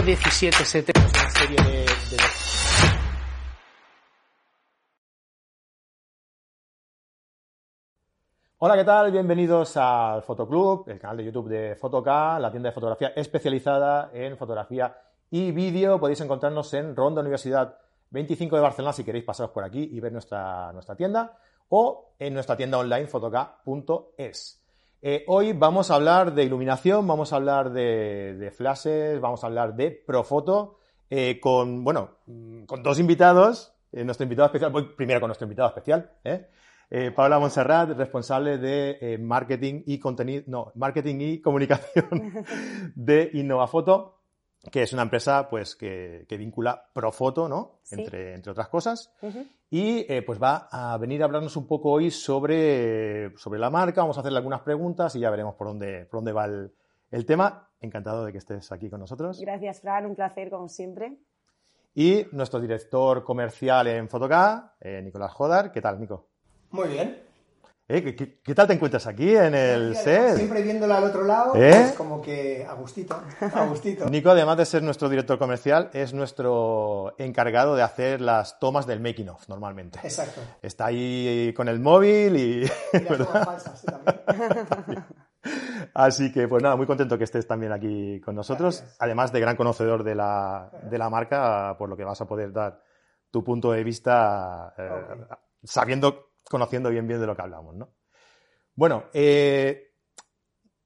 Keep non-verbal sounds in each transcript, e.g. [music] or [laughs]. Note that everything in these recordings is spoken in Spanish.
Fotografías. El nuevo 1770 es una serie de, Hola, ¿qué tal? Bienvenidos al Fotoclub, el canal de YouTube de Fotok, la tienda de fotografía especializada en fotografía y vídeo. Podéis encontrarnos en Ronda Universidad 25 de Barcelona si queréis pasaros por aquí y ver nuestra, nuestra tienda o en nuestra tienda online fotok.es. Eh, hoy vamos a hablar de iluminación, vamos a hablar de, de flashes, vamos a hablar de Profoto eh, con, bueno, mm, con dos invitados. Eh, nuestro invitado especial, voy primero con nuestro invitado especial, Paula Montserrat, responsable de marketing y contenido, no, marketing y comunicación [laughs] de Innovafoto, que es una empresa pues que, que vincula Profoto, ¿no? Sí. Entre, entre otras cosas. Y eh, pues va a venir a hablarnos un poco hoy sobre, sobre la marca. Vamos a hacerle algunas preguntas y ya veremos por dónde, por dónde va el, el tema. Encantado de que estés aquí con nosotros. Gracias, Fran, un placer como siempre. Y nuestro director comercial en Fotoca, eh, Nicolás Jodar. ¿Qué tal, Nico? Muy bien. Eh, ¿qué, qué, qué tal te encuentras aquí en el además, set? Siempre viéndola al otro lado, ¿Eh? pues como que a gustito, a [laughs] gustito. Nico, además de ser nuestro director comercial, es nuestro encargado de hacer las tomas del making of normalmente. Exacto. Está ahí con el móvil y... Y [laughs] las tomas falsas, sí, también. [laughs] Así que, pues nada, muy contento que estés también aquí con nosotros. Gracias. Además de gran conocedor de la, de la marca, por lo que vas a poder dar tu punto de vista eh, sabiendo, conociendo bien bien de lo que hablamos, ¿no? Bueno, eh,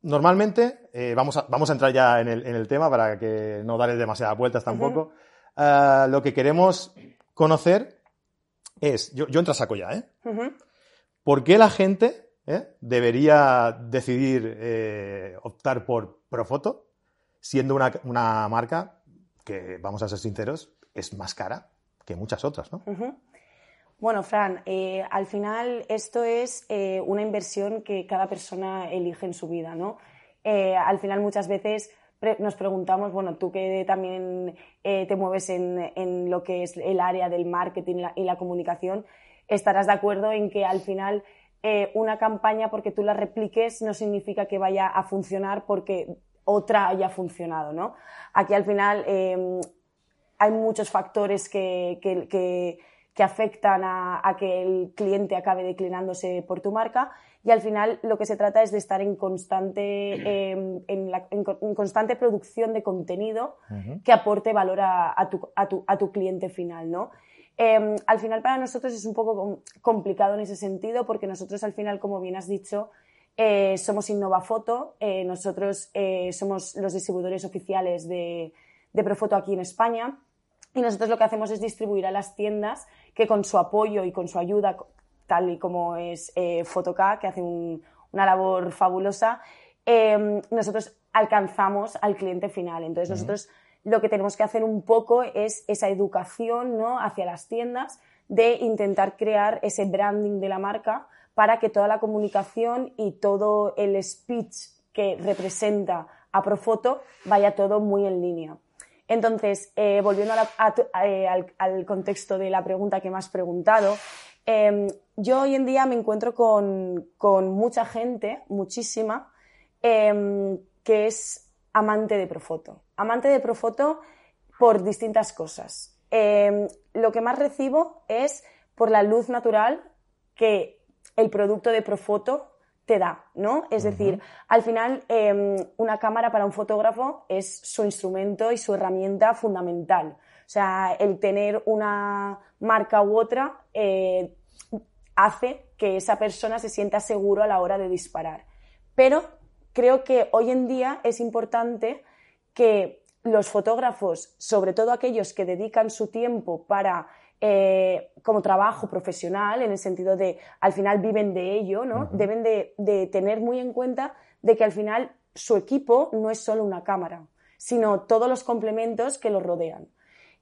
normalmente, eh, vamos, a, vamos a entrar ya en el, en el tema para que no darle demasiadas vueltas tampoco. Ah, lo que queremos conocer es, yo, yo entro a saco ya, ¿eh? ¿Por qué la gente eh, debería decidir eh, optar por Profoto siendo una, una marca que, vamos a ser sinceros, es más cara que muchas otras, ¿no? Bueno, Fran, eh, al final esto es eh, una inversión que cada persona elige en su vida, ¿no? Eh, al final muchas veces pre- nos preguntamos, bueno, tú que también eh, te mueves en, en lo que es el área del marketing la- y la comunicación, estarás de acuerdo en que al final eh, una campaña porque tú la repliques no significa que vaya a funcionar porque otra haya funcionado, ¿no? Aquí al final eh, hay muchos factores que, que- que- que afectan a, a que el cliente acabe declinándose por tu marca. Y al final lo que se trata es de estar en constante, eh, en, la- en co- en constante producción de contenido que aporte valor a, a tu, a tu- a tu cliente final, ¿no? Eh, al final para nosotros es un poco com- complicado en ese sentido porque nosotros al final, como bien has dicho, eh, somos Innovafoto, eh, nosotros eh, somos los distribuidores oficiales de, de Profoto aquí en España. Y nosotros lo que hacemos es distribuir a las tiendas que con su apoyo y con su ayuda, tal y como es eh, Fotoca, que hace un- una labor fabulosa, eh, nosotros alcanzamos al cliente final. Entonces nosotros lo que tenemos que hacer un poco es esa educación ¿no? hacia las tiendas de intentar crear ese branding de la marca para que toda la comunicación y todo el speech que representa a Profoto vaya todo muy en línea. Entonces, eh, volviendo eh, al, contexto de la pregunta que me has preguntado, eh, yo hoy en día me encuentro con, mucha gente, muchísima, eh, que es amante de Profoto. Amante de Profoto por distintas cosas. Eh, lo que más recibo es por la luz natural que el producto de Profoto te da, ¿no? Es decir, al final eh, una cámara para un fotógrafo es su instrumento y su herramienta fundamental. O sea, el tener una marca u otra eh, hace que esa persona se sienta seguro a la hora de disparar. Pero creo que hoy en día es importante que los fotógrafos, sobre todo aquellos que dedican su tiempo para eh, como trabajo profesional, en el sentido de al final viven de ello, ¿no? Deben de, de tener muy en cuenta de que al final su equipo no es solo una cámara, sino todos los complementos que lo rodean.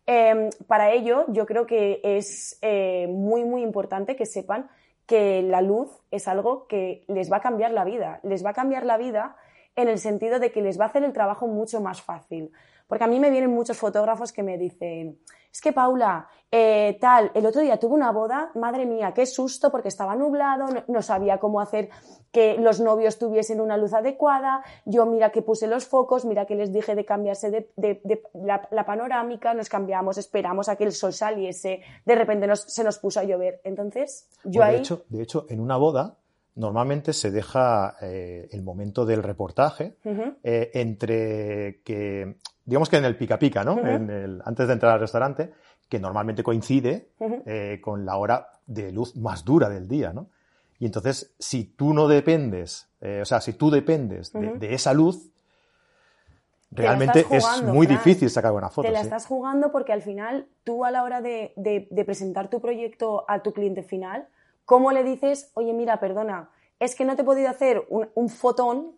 Em, para ello, yo creo que es eh, muy, muy importante que sepan que la luz es algo que les va a cambiar la vida. Les va a cambiar la vida en el sentido de que les va a hacer el trabajo mucho más fácil. Porque a mí me vienen muchos fotógrafos que me dicen, es que Paula, eh, tal, el otro día tuve una boda, madre mía, qué susto porque estaba nublado, no, sabía cómo hacer que los novios tuviesen una luz adecuada, yo mira que puse los focos, mira que les dije de cambiarse de, la, panorámica, nos cambiamos, esperamos a que el sol saliese, de repente se nos puso a llover. Entonces, yo Pues ahí... de, hecho, de hecho, en una boda normalmente se deja eh, el momento del reportaje eh, entre que, digamos que en el pica pica, ¿no? En el- antes de entrar al restaurante, que normalmente coincide eh, con la hora de luz más dura del día, ¿no? Y entonces, si tú no dependes, eh, o sea, si tú dependes de, de esa luz, realmente es muy difícil sacar buena foto. Te la sí. estás jugando porque al final tú a la hora de, de- de presentar tu proyecto a tu cliente final, ¿cómo le dices, oye, mira, perdona, es que no te he podido hacer un, un fotón,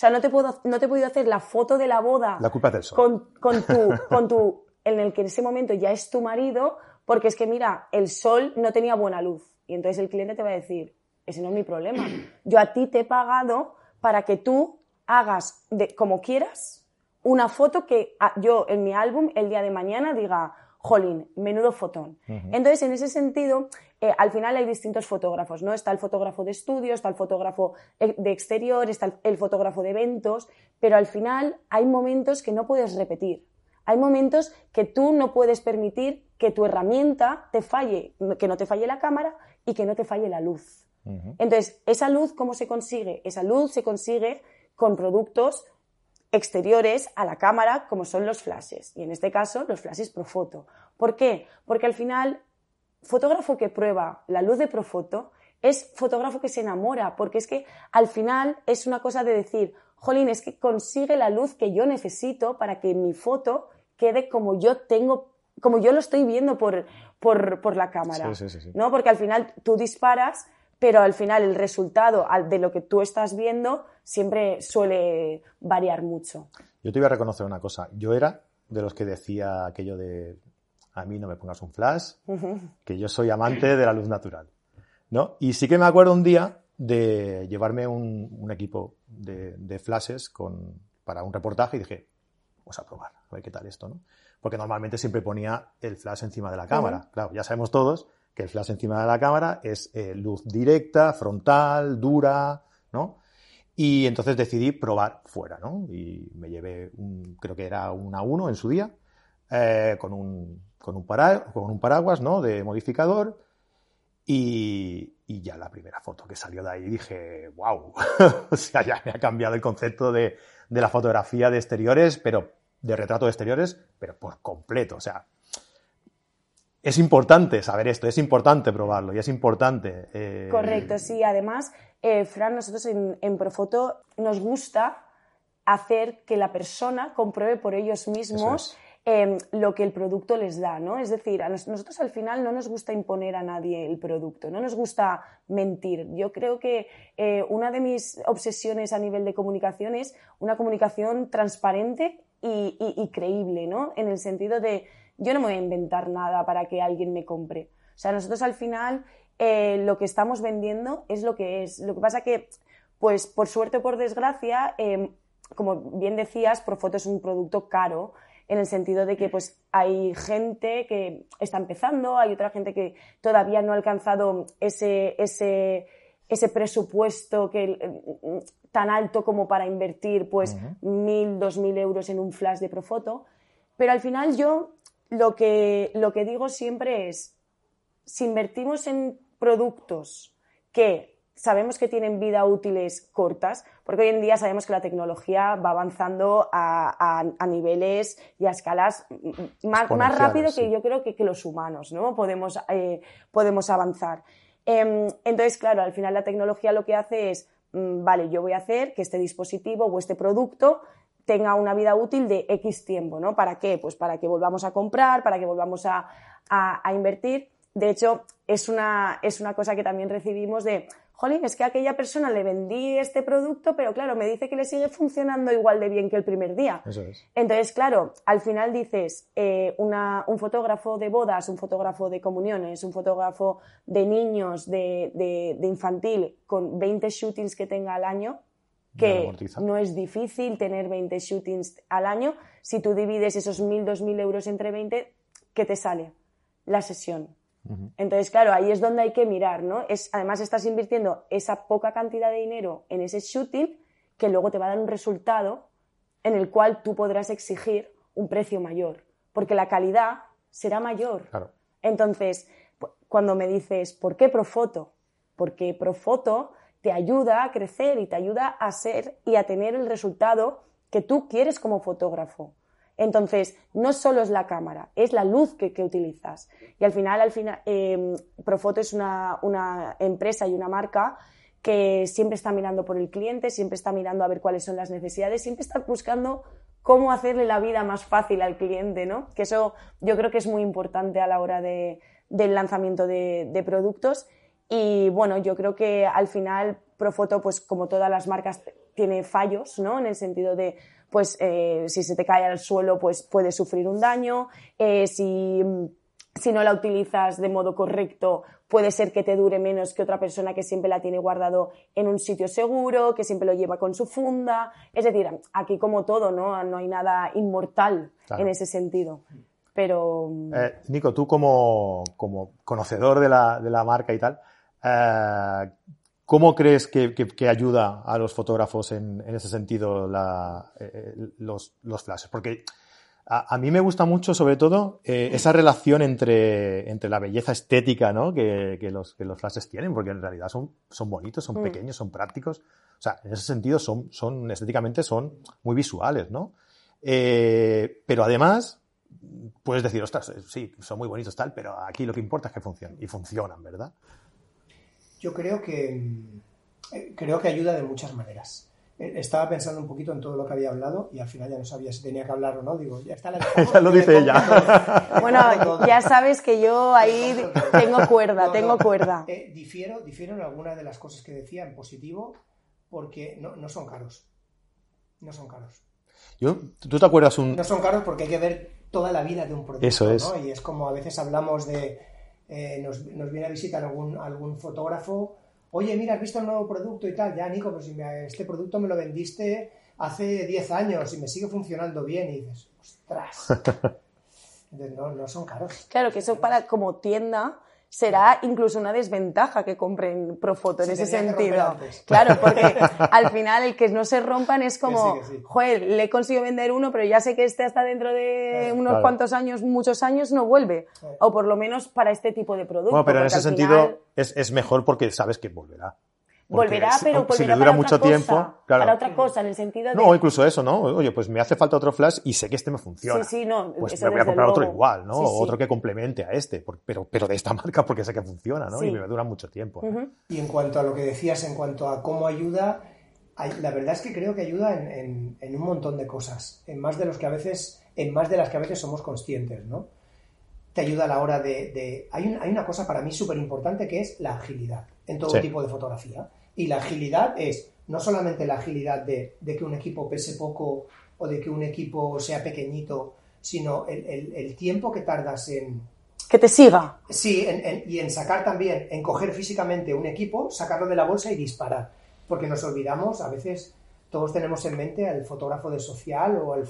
sea, no te, puedo, no te he podido hacer la foto de la boda La culpa es del sol. con, con tu, [laughs] con tu, en el que en ese momento ya es tu marido, porque es que mira, el sol no tenía buena luz. Y entonces el cliente te va a decir, ese no es mi problema. Yo a ti te he pagado para que tú hagas de, como quieras una foto que ah, yo en mi álbum el día de mañana diga, jolín, menudo fotón. Entonces, en ese sentido, eh, al final hay distintos fotógrafos, ¿no? Está el fotógrafo de estudio, está el fotógrafo eh, de exterior, está el, el fotógrafo de eventos, pero al final hay momentos que no puedes repetir. Hay momentos que tú no puedes permitir que tu herramienta te falle, que no te falle la cámara y que no te falle la luz. Entonces, ¿esa luz cómo se consigue? Esa luz se consigue con productos exteriores a la cámara, como son los flashes. Y en este caso, los flashes Profoto. ¿Por qué? Porque al final, fotógrafo que prueba la luz de Profoto es fotógrafo que se enamora, porque es que al final es una cosa de decir, jolín, es que consigue la luz que yo necesito para que mi foto quede como yo tengo, como yo lo estoy viendo por, por, por la cámara. Sí, sí, sí. ¿no? Porque al final tú disparas, pero al final el resultado de lo que tú estás viendo siempre suele variar mucho. Yo te voy a reconocer una cosa. Yo era de los que decía aquello de a mí no me pongas un flash, que yo soy amante de la luz natural. ¿no? Y sí que me acuerdo un día de llevarme un, un equipo de, de flashes con, para un reportaje y dije, vamos a probar, a ver qué tal esto, ¿no? Porque normalmente siempre ponía el flash encima de la cámara. Claro, ya sabemos todos que el flash encima de la cámara es eh, luz directa, frontal, dura, ¿no? Y entonces decidí probar fuera, ¿no? Y me llevé, un, creo que era un A1 en su día, eh, con, un, con, un para- con un paraguas, ¿no? De modificador. Y, y ya la primera foto que salió de ahí dije, wow, [laughs] o sea, ya me ha cambiado el concepto de, de la fotografía de exteriores, pero de retrato de exteriores, pero por completo. O sea, es importante saber esto, es importante probarlo y es importante. eh, Correcto, sí. Además, eh, Fran, nosotros en, en Profoto nos gusta hacer que la persona compruebe por ellos mismos eh, lo que el producto les da, ¿no? Es decir, a nos- nosotros al final no nos gusta imponer a nadie el producto, no nos gusta mentir. Yo creo que una de mis obsesiones a nivel de comunicación es una comunicación transparente y, y- y creíble, ¿no? En el sentido de yo no me voy a inventar nada para que alguien me compre. O sea, nosotros al final eh, lo que estamos vendiendo es lo que es. Lo que pasa que, pues por suerte o por desgracia, eh, como bien decías, Profoto es un producto caro en el sentido de que pues hay gente que está empezando, hay otra gente que todavía no ha alcanzado ese, ese, ese presupuesto que, eh, tan alto como para invertir pues mil, dos mil euros en un flash de Profoto. Pero al final yo lo que, lo que digo siempre es, si invertimos en productos que sabemos que tienen vida útiles cortas, porque hoy en día sabemos que la tecnología va avanzando a, a- a niveles y a escalas más, más rápido que yo creo que, que los humanos, ¿no? Podemos, eh, podemos avanzar. Em, entonces, claro, al final la tecnología lo que hace es, mm, vale, yo voy a hacer que este dispositivo o este producto tenga una vida útil de X tiempo, ¿no? ¿Para qué? Pues para que volvamos a comprar, para que volvamos a, a, a invertir. De hecho, es una, es una cosa que también recibimos de, jolín, es que a aquella persona le vendí este producto, pero claro, me dice que le sigue funcionando igual de bien que el primer día. Eso es. Entonces, claro, al final dices, eh, una- un fotógrafo de bodas, un fotógrafo de comuniones, un fotógrafo de niños, de, de- de infantil, con 20 shootings que tenga al año, que no es difícil tener 20 shootings al año. Si tú divides esos 1.000, 2.000 euros entre 20, ¿qué te sale? La sesión. Entonces, claro, ahí es donde hay que mirar, ¿no? Es, además, estás invirtiendo esa poca cantidad de dinero en ese shooting que luego te va a dar un resultado en el cual tú podrás exigir un precio mayor, porque la calidad será mayor. Claro. Entonces, cuando me dices, ¿por qué Profoto? Porque Profoto te ayuda a crecer y te ayuda a ser y a tener el resultado que tú quieres como fotógrafo. Entonces, no solo es la cámara, es la luz que, utilizas. Y al final, al final eh, Profoto es una, una empresa y una marca que siempre está mirando por el cliente, siempre está mirando a ver cuáles son las necesidades, siempre está buscando cómo hacerle la vida más fácil al cliente, ¿no? Que eso yo creo que es muy importante a la hora de- del lanzamiento de productos. Y bueno, yo creo que al final Profoto, pues como todas las marcas, tiene fallos, ¿no? En el sentido de, pues eh, si se te cae al suelo, pues puedes sufrir un daño. Eh, si si no la utilizas de modo correcto, puede ser que te dure menos que otra persona que siempre la tiene guardado en un sitio seguro, que siempre lo lleva con su funda. Es decir, aquí como todo, ¿no? No hay nada inmortal Claro. en ese sentido. Pero Eh, Nico, tú como, como conocedor de la, de la marca y tal, ¿cómo crees que, que- que ayuda a los fotógrafos en, en ese sentido la- eh, los, los flashes? Porque a, a mí me gusta mucho, sobre todo, eh, esa relación entre, entre la belleza estética ¿no? que, que los, que los flashes tienen, porque en realidad son, son bonitos, son Mm. pequeños, son prácticos. O sea, en ese sentido son, son estéticamente son muy visuales, ¿no? Eh, pero además, puedes decir, ostras, eh, sí, son muy bonitos tal, pero aquí lo que importa es que funcionen. Y funcionan, ¿verdad? Yo creo que mm, eh, creo que ayuda de muchas maneras. Eh, Estaba pensando un poquito en todo lo que había hablado y al final ya no sabía si tenía que hablar o no. Digo, ya está la [laughs] Ya lo dice ella. [laughs] bueno, ya sabes que yo ahí tengo cuerda, No, tengo no. cuerda. Eh, difiero, difiero en algunas de las cosas que decía en positivo porque no, no son caros. No son caros. Yo, ¿Tú te acuerdas un, No son caros porque hay que ver toda la vida de un producto. Eso es. ¿no? Y es como a veces hablamos de. Eh, nos, nos viene a visitar algún, algún fotógrafo. Oye, mira, has visto el nuevo producto y tal. Ya, Nico, pues si me- este producto me lo vendiste hace 10 años y me sigue funcionando bien. Y dices, ostras. [laughs] Entonces, no, no son caros. Claro, que eso para como tienda será incluso una desventaja que compren Profoto en Se ese sentido. Claro, porque [laughs] al final el que no se rompan es como, Que sí, que sí. joder, le he conseguido vender uno, pero ya sé que este hasta dentro de Claro. unos Claro. cuantos años, muchos años, no vuelve. Claro. O por lo menos para este tipo de producto. Bueno, pero en ese sentido final es, es mejor porque sabes que volverá. Porque Volverá, si- pero si volverá le dura para mucho otra tiempo, cosa, claro. para otra cosa, en el sentido de... No, incluso eso, ¿no? Oye, pues me hace falta otro flash y sé que este me funciona. Sí, sí, no, Pues eso me voy a comprar otro igual, ¿no? Sí, sí. Otro que complemente a este, por- pero, pero de esta [laughs] marca porque sé que funciona, ¿no? Sí. Y me dura mucho tiempo. Y en cuanto a lo que decías, en cuanto a cómo ayuda, la verdad es que creo que ayuda en, en- en un montón de cosas, en más de los que a veces, en más de las que a veces somos conscientes, ¿no? Te ayuda a la hora de. de- hay, un- hay una cosa para mí súper importante que es la agilidad en todo Sí. tipo de fotografía. Y la agilidad es no solamente la agilidad de, de que un equipo pese poco o de que un equipo sea pequeñito, sino el- el- el tiempo que tardas en, Que te siga. Sí, en- en- y en sacar también, en coger físicamente un equipo, sacarlo de la bolsa y disparar. Porque nos olvidamos, a veces todos tenemos en mente al fotógrafo de social o al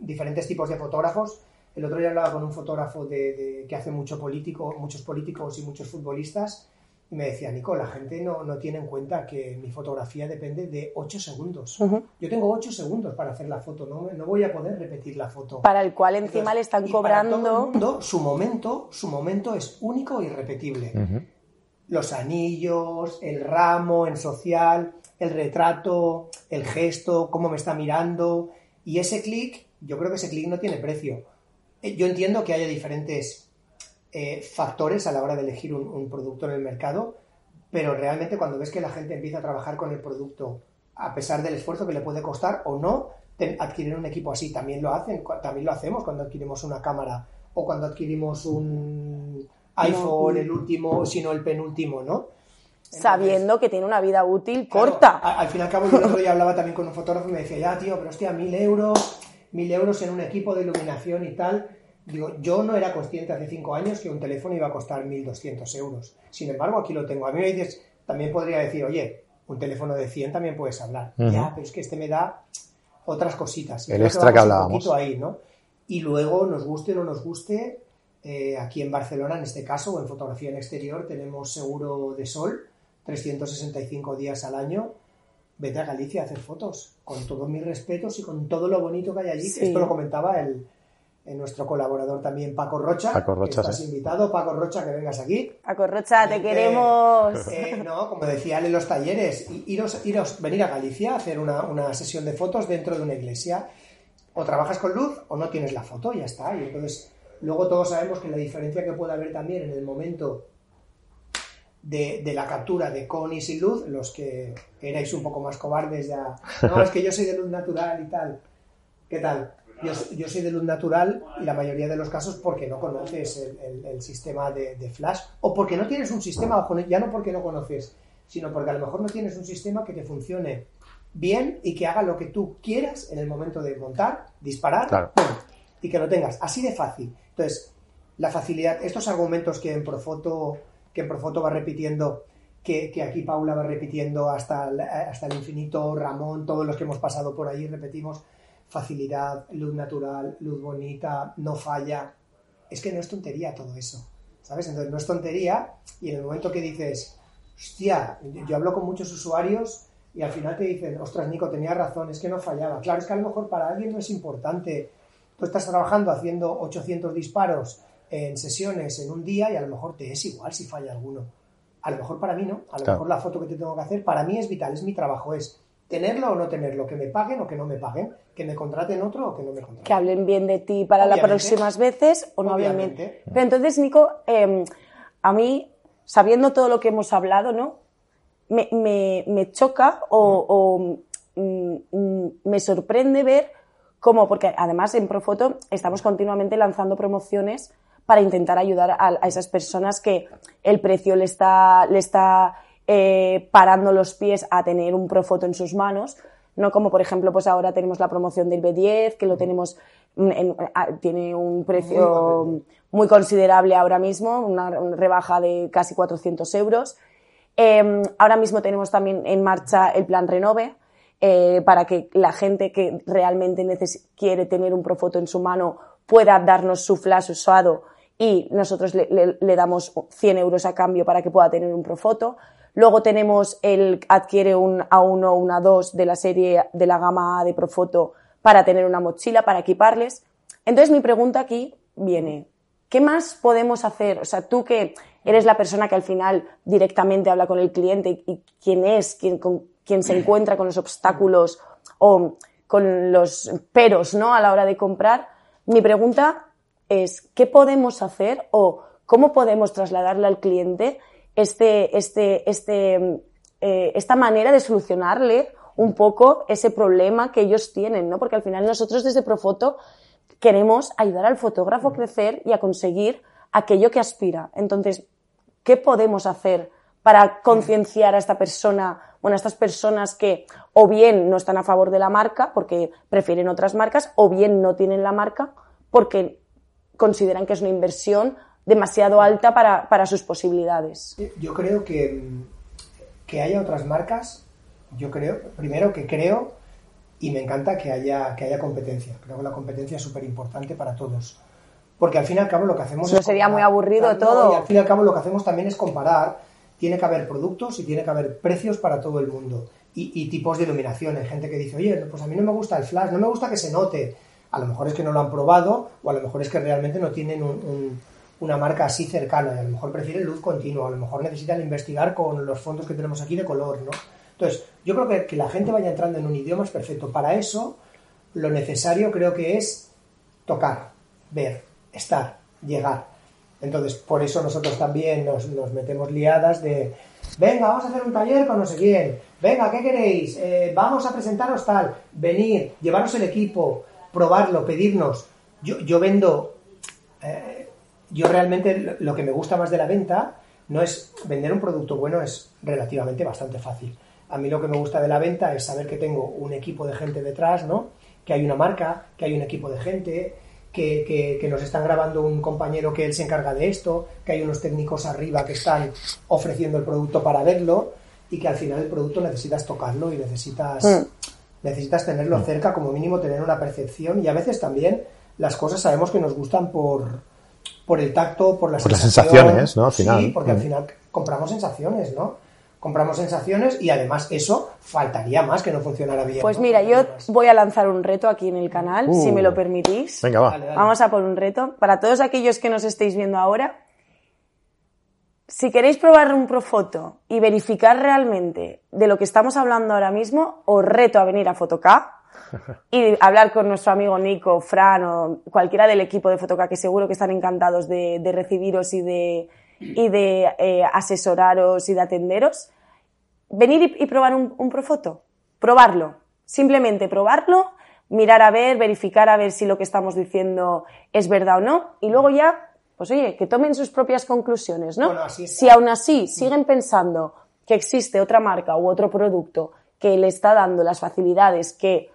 diferentes tipos de fotógrafos. El otro día hablaba con un fotógrafo de, de- que hace mucho político, muchos políticos y muchos futbolistas y me decía, Nico, la gente no, no tiene en cuenta que mi fotografía depende de 8 segundos. Yo tengo 8 segundos para hacer la foto, no, no voy a poder repetir la foto. Para el cual encima Entonces, le están y para todo cobrando... el mundo, su momento, su momento es único e irrepetible. Los anillos, el ramo en social, el retrato, el gesto, cómo me está mirando. Y ese clic, yo creo que ese clic no tiene precio. Eh, Yo entiendo que haya diferentes eh, factores a la hora de elegir un, un producto en el mercado, pero realmente cuando ves que la gente empieza a trabajar con el producto, a pesar del esfuerzo que le puede costar o no, adquirir un equipo así, también lo hacen, también lo hacemos cuando adquirimos una cámara o cuando adquirimos un iPhone, el último, sino el penúltimo, ¿no? Sabiendo que tiene una vida útil corta. Al fin y al cabo, yo el otro día hablaba también con un fotógrafo y me decía, ya, tío, pero hostia, mil euros, mil euros en un equipo de iluminación y tal. Digo, yo no era consciente hace cinco años que un teléfono iba a costar 1.200 euros. Sin embargo, aquí lo tengo. A mí me dices, también podría decir, oye, un teléfono de 100 también puedes hablar. Ya, pero es que este me da otras cositas. Y El creo extra que un hablábamos. poquito ahí, ¿no? Y luego, nos guste o no nos guste, eh, aquí en Barcelona, en este caso, o en fotografía en exterior, tenemos seguro de sol, 365 días al año. Vete a Galicia a hacer fotos, con todos mis respetos y con todo lo bonito que hay allí. Sí. Esto lo comentaba el nuestro colaborador también, Paco Rocha. Paco Rocha, que estás sí. invitado, Paco Rocha, que vengas aquí. Paco Rocha, te Eh, queremos. eh, no, como decían en los talleres, iros, iros, venir a Galicia a hacer una, una sesión de fotos dentro de una iglesia. O trabajas con luz o no tienes la foto, y ya está. Y entonces, luego todos sabemos que la diferencia que puede haber también en el momento de, de la captura de con y sin luz, los que erais un poco más cobardes ya, no, es que yo soy de luz natural y tal. ¿Qué tal? Yo, yo soy de luz natural y la mayoría de los casos porque no conoces el, el- el sistema de, de flash o porque no tienes un sistema, ojo, ya no porque no conoces, sino porque a lo mejor no tienes un sistema que te funcione bien y que haga lo que tú quieras en el momento de montar, disparar Claro. ¡pum! y que lo tengas así de fácil. Entonces, la facilidad, estos argumentos que en Profoto, que en Profoto va repitiendo, que, que aquí Paula va repitiendo hasta el, hasta el infinito, Ramón, todos los que hemos pasado por ahí repetimos, facilidad, luz natural, luz bonita, no falla. Es que no es tontería todo eso, ¿sabes? Entonces no es tontería y en el momento que dices, hostia, yo, hablo con muchos usuarios y al final te dicen, ostras, Nico, tenía razón, es que no fallaba. Claro, es que a lo mejor para alguien no es importante. Tú estás trabajando haciendo 800 disparos en sesiones en un día y a lo mejor te es igual si falla alguno. A lo mejor para mí no. A lo Claro. mejor la foto que te tengo que hacer para mí es vital, es mi trabajo, es tenerlo o no tenerlo, que me paguen o que no me paguen, que me contraten otro o que no me contraten. que hablen bien de ti para las próximas veces o no hablen bien. Pero entonces, Nico, eh, a mí, sabiendo todo lo que hemos hablado, ¿no? Me, me- me choca o, o, mm, mm, me sorprende ver cómo, porque además en Profoto estamos continuamente lanzando promociones para intentar ayudar a, a esas personas que el precio le está, le está eh, parando los pies a tener un Profoto en sus manos, no como por ejemplo pues ahora tenemos la promoción del B10 que lo tenemos mm, en- a- tiene un precio Muy muy considerable ahora mismo, una, rebaja de casi 400 euros. Eh, ahora mismo tenemos también en marcha el plan Renove, eh, para que la gente que realmente quiere tener un Profoto en su mano pueda darnos su flash usado y nosotros le, le- le damos 100 euros a cambio para que pueda tener un Profoto. Luego tenemos el adquiere un A1 o un A2 de la serie de la gama de Profoto para tener una mochila, para equiparles. Entonces mi pregunta aquí viene, ¿qué más podemos hacer? O sea, tú que eres la persona que al final directamente habla con el cliente y, y quién es, quién, con, quién se encuentra con los obstáculos o con los peros, ¿no? A la hora de comprar. Mi pregunta es, ¿qué podemos hacer o cómo podemos trasladarle al cliente este, este, este, eh, esta manera de solucionarle un poco ese problema que ellos tienen, ¿no? Porque al final nosotros desde Profoto queremos ayudar al fotógrafo a crecer y a conseguir aquello que aspira. Entonces, ¿qué podemos hacer para concienciar a esta persona, bueno, a estas personas que o bien no están a favor de la marca porque prefieren otras marcas, o bien no tienen la marca porque consideran que es una inversión demasiado alta para, para sus posibilidades? Yo creo que, que haya otras marcas, yo creo, primero que creo y me encanta que haya, que haya competencia. Creo que la competencia es súper importante para todos. Porque al fin y al cabo lo que hacemos No es sería muy comparar. aburrido Claro, no, todo. y al fin y al cabo lo que hacemos también es comparar. Tiene que haber productos y tiene que haber precios para todo el mundo. Y, y tipos de iluminación. Hay gente que dice, oye, pues a mí no me gusta el flash, no me gusta que se note. A lo mejor es que no lo han probado o a lo mejor es que realmente no tienen un- un- una marca así cercana y a lo mejor prefieren luz continua, a lo mejor necesitan investigar con los fondos que tenemos aquí de color, ¿no? Entonces, yo creo que, que la gente vaya entrando en un idioma es perfecto. Para eso, lo necesario creo que es tocar, ver, estar, llegar. Entonces, por eso nosotros también nos, nos metemos liadas de, venga, vamos a hacer un taller con no sé quién, venga, ¿qué queréis? Eh, vamos a presentaros tal, venir, llevaros el equipo, probarlo, pedirnos. Yo, yo vendo yo realmente lo- que me gusta más de la venta no es vender un producto bueno, es relativamente bastante fácil. A mí lo que me gusta de la venta es saber que tengo un equipo de gente detrás, ¿no? Que hay una marca, que hay un equipo de gente, que, que- que nos están grabando un compañero que él se encarga de esto, que hay unos técnicos arriba que están ofreciendo el producto para verlo y que al final el producto necesitas tocarlo y necesitas, Mm. necesitas tenerlo cerca, como mínimo tener una percepción y a veces también las cosas sabemos que nos gustan por, por el tacto, por la Por las sensaciones, ¿no? Al final. Sí, porque al Mm. final compramos sensaciones, ¿no? Compramos sensaciones y además eso faltaría más que no funcionara bien. Pues ¿no? mira, yo más. voy a lanzar un reto aquí en el canal, Uh. si me lo permitís. Venga, va. Dale, dale. Vamos a por un reto. Para todos aquellos que nos estéis viendo ahora, si queréis probar un Profoto y verificar realmente de lo que estamos hablando ahora mismo, os reto a venir a Fotoca y hablar con nuestro amigo Nico, Fran o cualquiera del equipo de Fotoca que seguro que están encantados de, de recibiros y de, y de eh, asesoraros y de atenderos. Venir y, y probar un, un Profoto. Probarlo. Simplemente probarlo, mirar a ver, verificar a ver si lo que estamos diciendo es verdad o no. Y luego ya, pues oye, que tomen sus propias conclusiones, ¿no? Bueno, si aún así siguen pensando que existe otra marca u otro producto que le está dando las facilidades que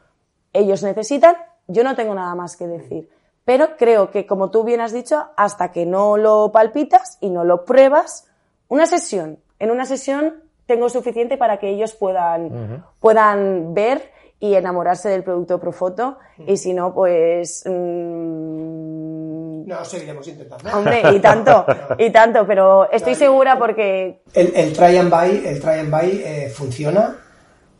ellos necesitan, yo no tengo nada más que decir. Pero creo que, como tú bien has dicho, hasta que no lo palpitas y no lo pruebas, una sesión, en una sesión tengo suficiente para que ellos puedan, puedan ver y enamorarse del producto Profoto y si no, pues... mm, No, seguiremos intentando. hombre, y tanto, y tanto, pero estoy segura porque El, el try and buy, el try and buy eh, funciona.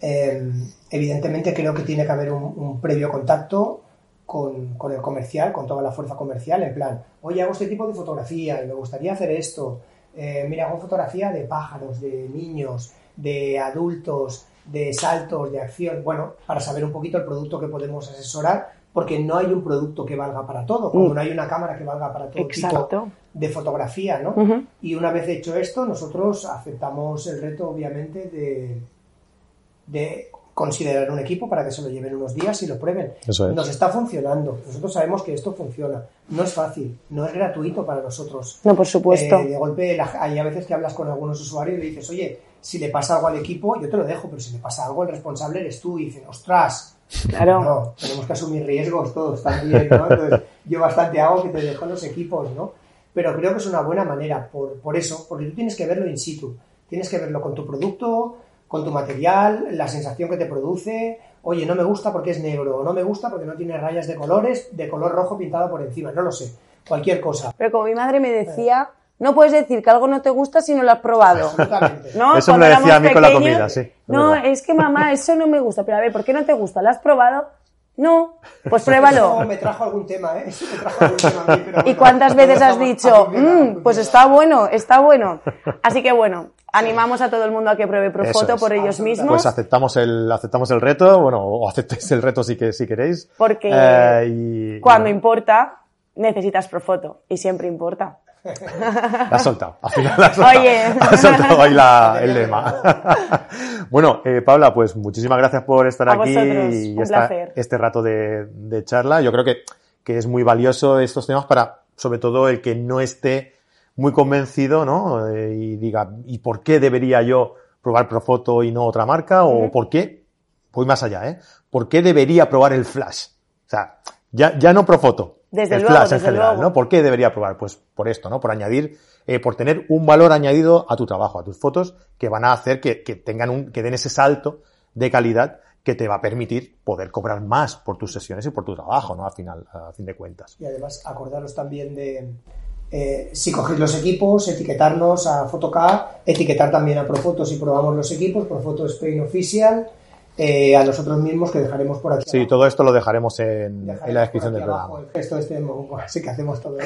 Eh, evidentemente creo que tiene que haber un, un previo contacto con, con el comercial, con toda la fuerza comercial, en plan, oye, hago este tipo de fotografía y me gustaría hacer esto. Eh, mira, hago fotografía de pájaros, de niños, de adultos, de saltos, de acción. Bueno, para saber un poquito el producto que podemos asesorar, porque no hay un producto que valga para todo, como Mm. no hay una cámara que valga para todo Exacto. tipo de fotografía, ¿no? Ujú. Y una vez hecho esto, nosotros aceptamos el reto, obviamente, de, de considerar un equipo para que se lo lleven unos días y lo prueben. Eso es. Nos está funcionando. Nosotros sabemos que esto funciona. No es fácil, no es gratuito para nosotros. No, por supuesto. Eh, de golpe, la- hay a veces que hablas con algunos usuarios y le dices, oye, si le pasa algo al equipo, yo te lo dejo, pero si le pasa algo, el responsable eres tú. Y dicen, ostras, Claro. no, tenemos que asumir riesgos todos también, ¿no? Entonces, yo bastante hago que te dejo los equipos, ¿no? Pero creo que es una buena manera, por, por eso, porque tú tienes que verlo in situ. Tienes que verlo con tu producto, con tu material, la sensación que te produce. Oye, no me gusta porque es negro, o no me gusta porque no tiene rayas de colores, de color rojo pintado por encima, no lo sé. Cualquier cosa. Pero como mi madre me decía, no puedes decir que algo no te gusta si no lo has probado. Absolutamente. ¿No? Eso Cuando me lo decía éramos a mí con la comida, sí, es No, es que mamá, eso no me gusta. Pero a ver, ¿por qué no te gusta? ¿Lo has probado? No. Pues [laughs] Eso pruébalo. me trajo algún tema, ¿eh? Eso me trajo algún tema a mí, pero [laughs] ¿Y cuántas veces has dicho, "Mm, funciona"? pues está bueno, está bueno? Así que bueno, animamos a todo el mundo a que pruebe Profoto es. por ellos mismos. Pues aceptamos el, aceptamos el reto, bueno, o [laughs] aceptéis el reto si, que, si queréis. Porque Eh, y- cuando importa, necesitas Profoto. Y siempre importa. La has soltado. Al final la has soltado. Oye. [laughs] Has soltado ahí la- el lema. [laughs] bueno, eh, Paula, pues muchísimas gracias por estar A aquí vosotros, y un esta- este rato de, de charla. Yo creo que, que es muy valioso estos temas para, sobre todo, el que no esté muy convencido, ¿no? Eh, y diga, ¿y por qué debería yo probar Profoto y no otra marca? ¿O por qué? Voy más allá, ¿eh? ¿Por qué debería probar el Flash? O sea, ya, ya no Profoto. Desde el luego, Flash en desde general, luego. ¿no? ¿Por qué debería probar? Pues por esto, ¿no? Por añadir, eh, por tener un valor añadido a tu trabajo, a tus fotos, que van a hacer que, que tengan un, que den ese salto de calidad que te va a permitir poder cobrar más por tus sesiones y por tu trabajo, ¿no? Al final, a fin de cuentas. Y además acordaros también de, eh, si cogéis los equipos, etiquetarnos a Photocard, etiquetar también a Profoto si probamos los equipos, Profoto Spain Official, eh, a nosotros mismos que dejaremos por aquí. Sí, abajo. todo esto lo dejaremos en, Dejaremos en la descripción del abajo programa. resto de este bueno, [laughs] sí que hacemos todo.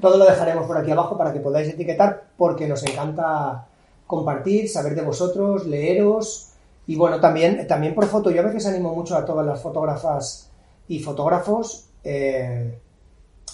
todo lo dejaremos por aquí abajo para que podáis etiquetar porque nos encanta compartir, saber de vosotros, leeros y bueno, también, también por foto. Yo a veces animo mucho a todas las fotógrafas y fotógrafos eh,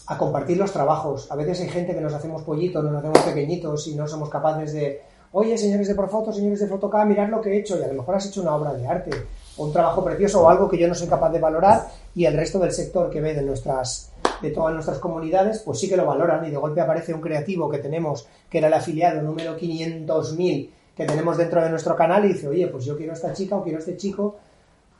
a compartir los trabajos. A veces hay gente que nos hacemos pollitos, nos hacemos pequeñitos y no somos capaces de, oye, señores de Profoto, señores de Fotocá, mirad lo que he hecho y a lo mejor has hecho una obra de arte o un trabajo precioso o algo que yo no soy capaz de valorar y el resto del sector que ve de nuestras de todas nuestras comunidades, pues sí que lo valoran y de golpe aparece un creativo que tenemos, que era el afiliado número 500.000 que tenemos dentro de nuestro canal y dice, oye, pues yo quiero esta chica o quiero a este chico.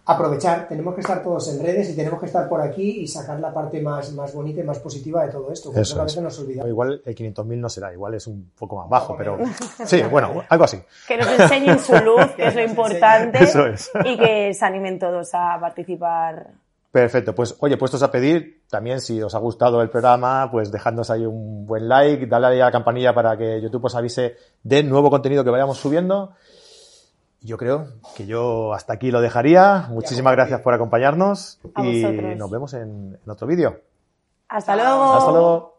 Aprovechar, tenemos que estar todos en redes y tenemos que estar por aquí y sacar la parte más, más bonita y más positiva de todo esto. que Eso a veces es. nos olvidamos. Igual el 500.000 no será, igual es un poco más bajo, pero sí, bueno, algo así. Que nos enseñen su luz, que es lo [laughs] importante, Eso es. y que se animen todos a participar. Perfecto, pues oye, puestos a pedir, también si os ha gustado el programa, pues dejadnos ahí un buen like, dale ahí a la campanilla para que YouTube os avise de nuevo contenido que vayamos subiendo. Yo creo que yo hasta aquí lo dejaría. Muchísimas gracias por acompañarnos y nos vemos en, en otro vídeo. Hasta luego. Hasta luego.